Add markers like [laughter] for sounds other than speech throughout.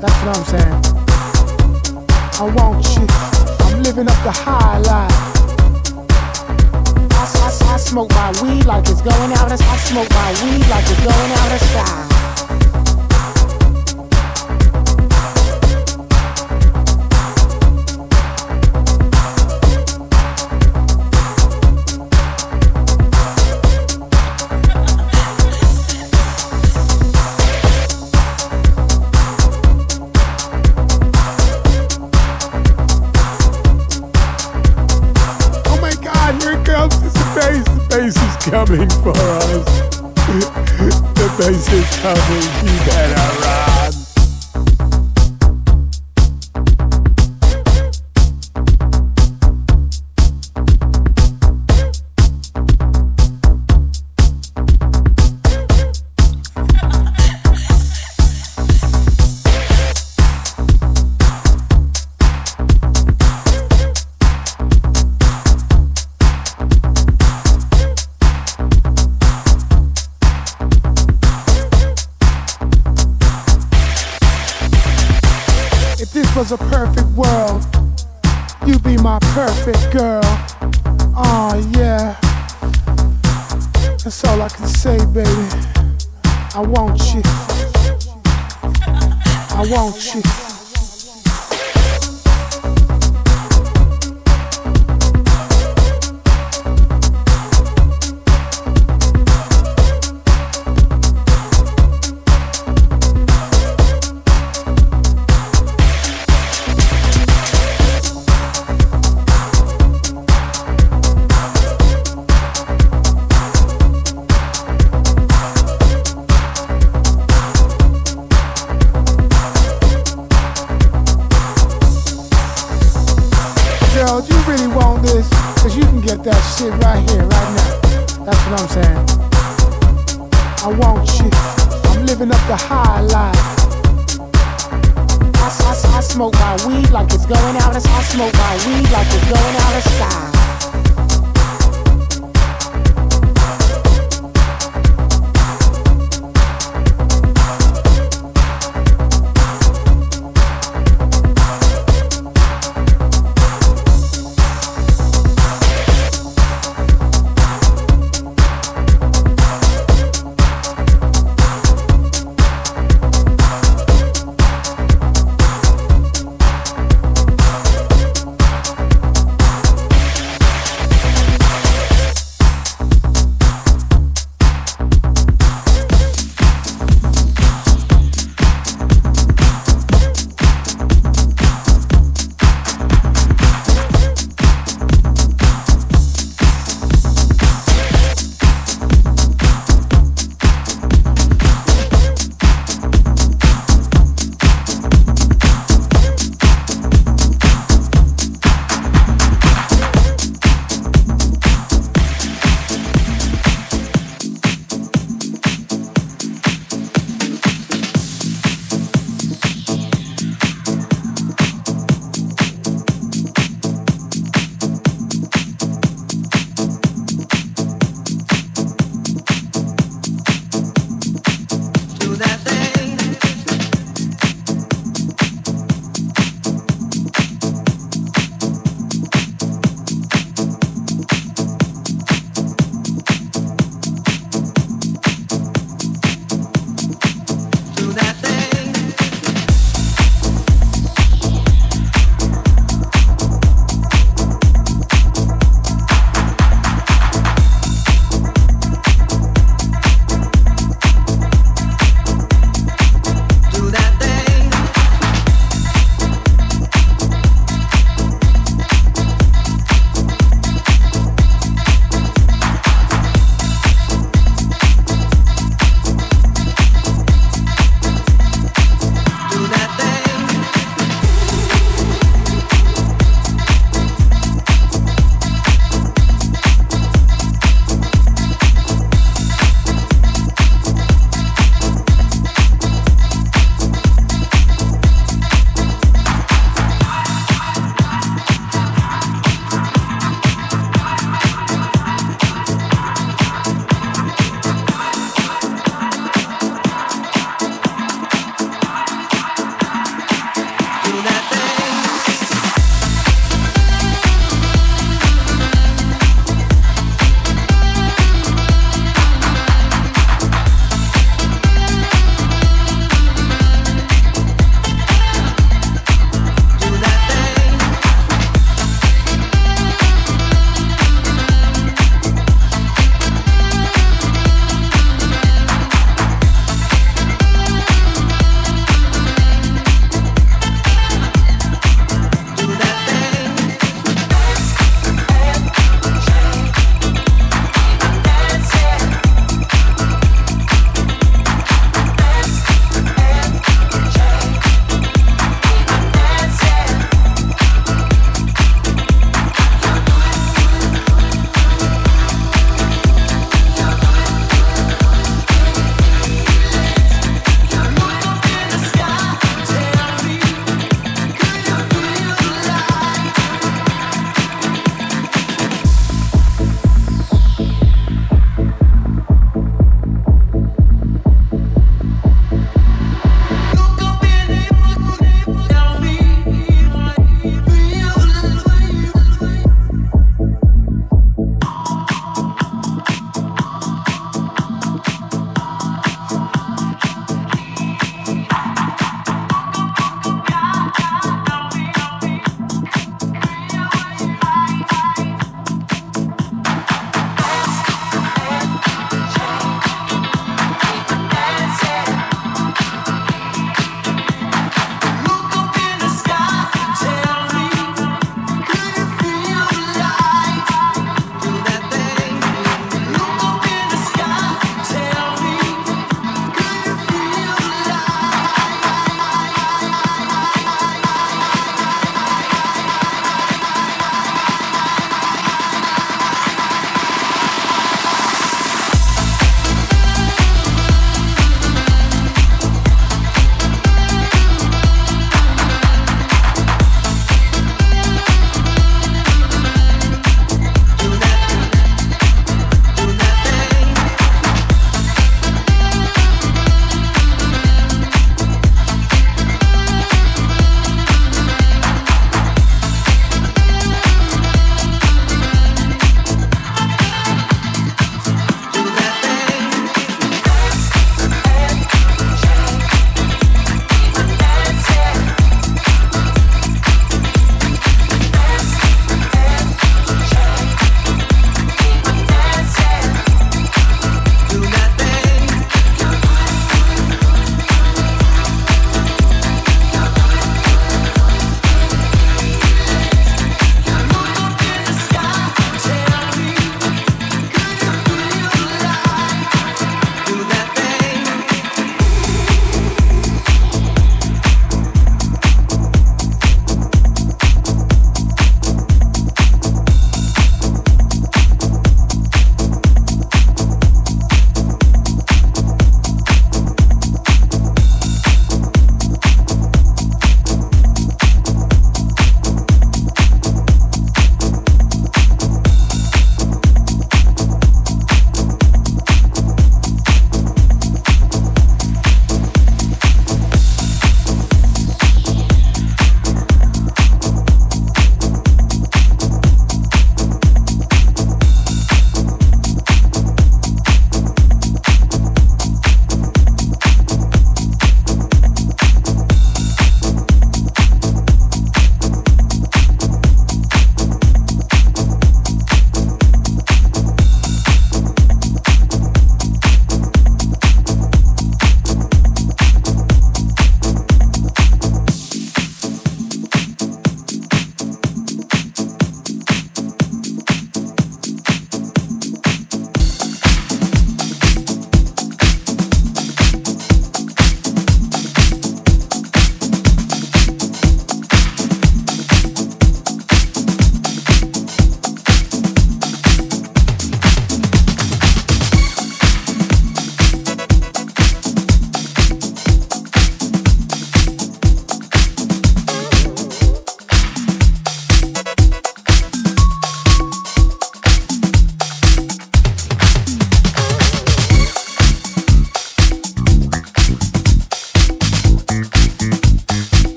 That's what I'm saying. I want you. I'm living up the high life. I, I, I smoke my weed like it's going out. I smoke my weed like it's going out of style. coming for us. [laughs] the bass is coming, you better run. smoke my weed like a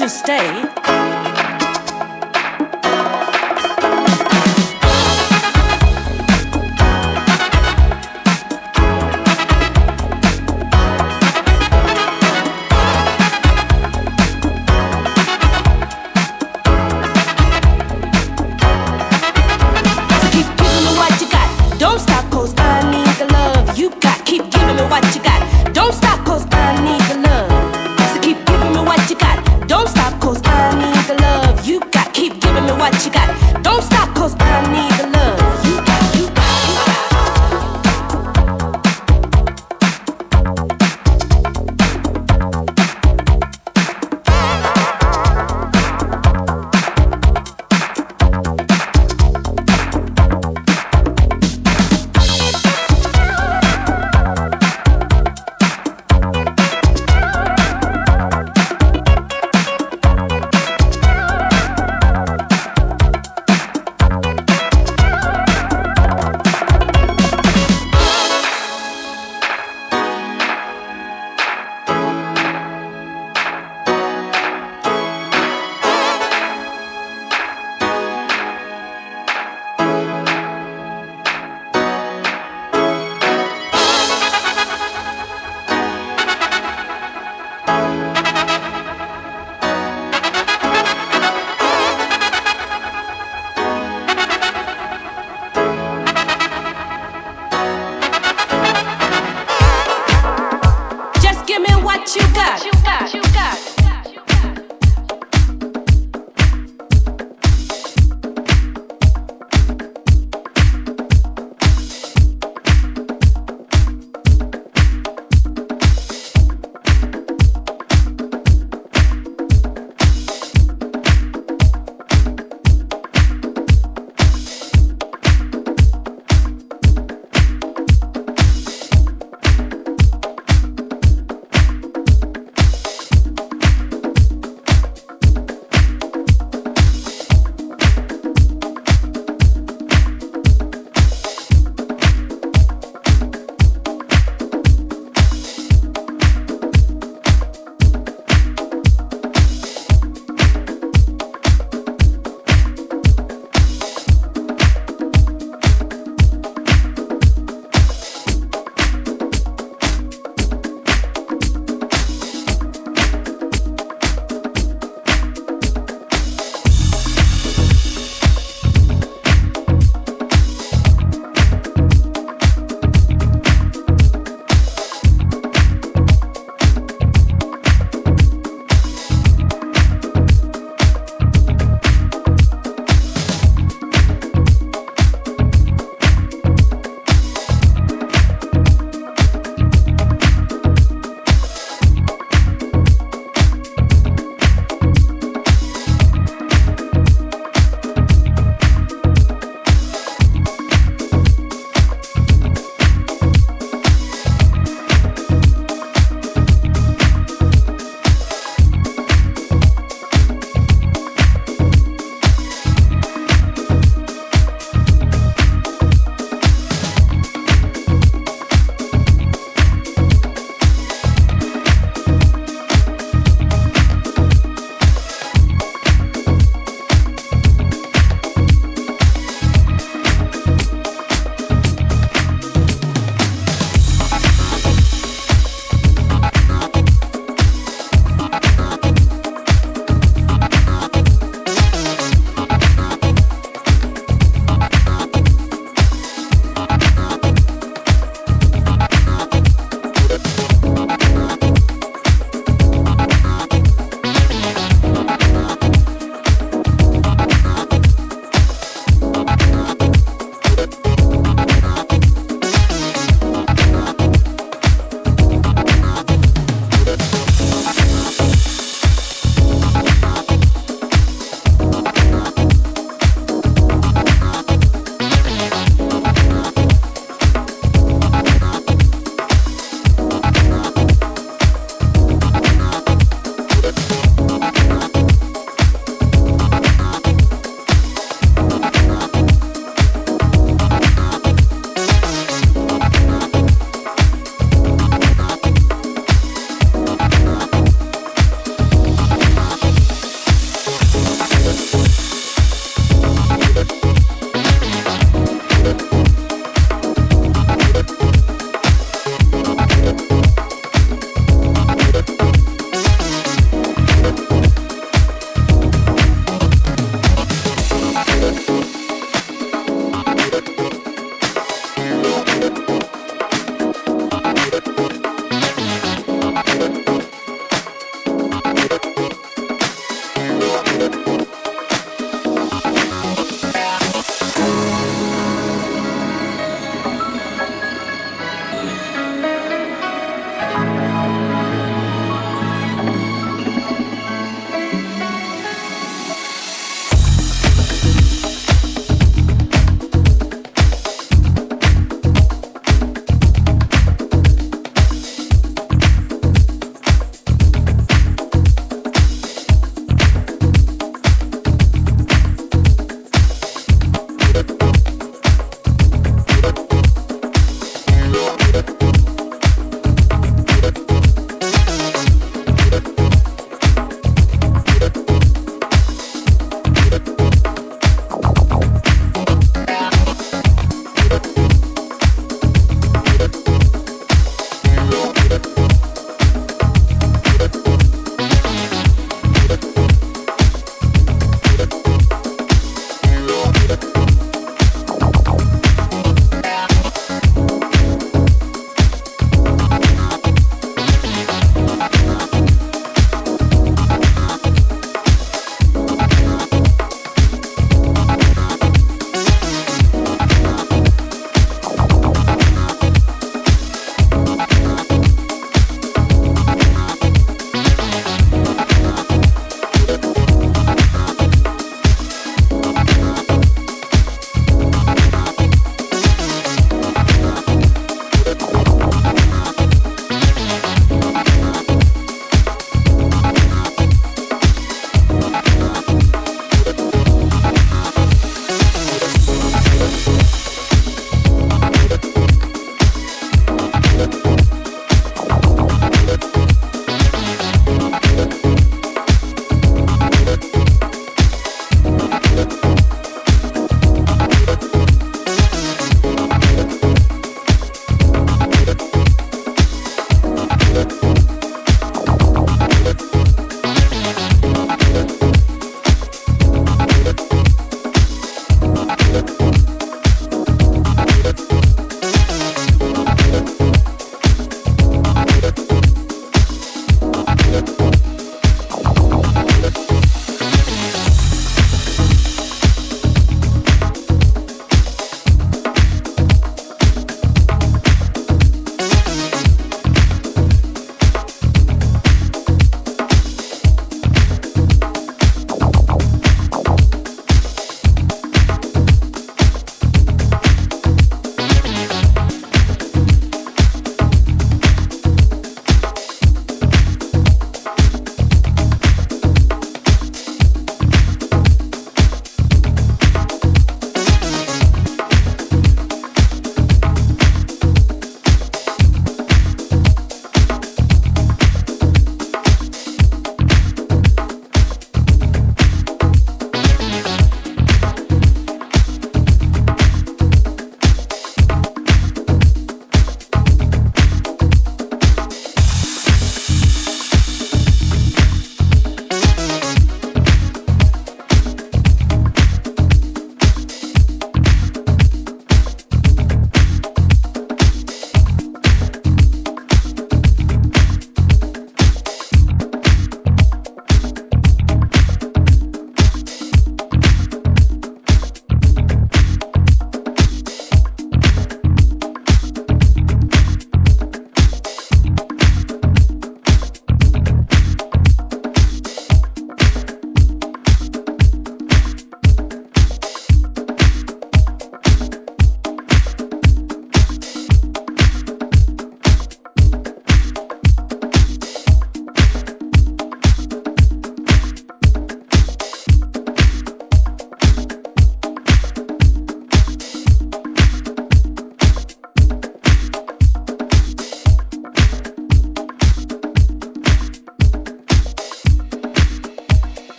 to stay.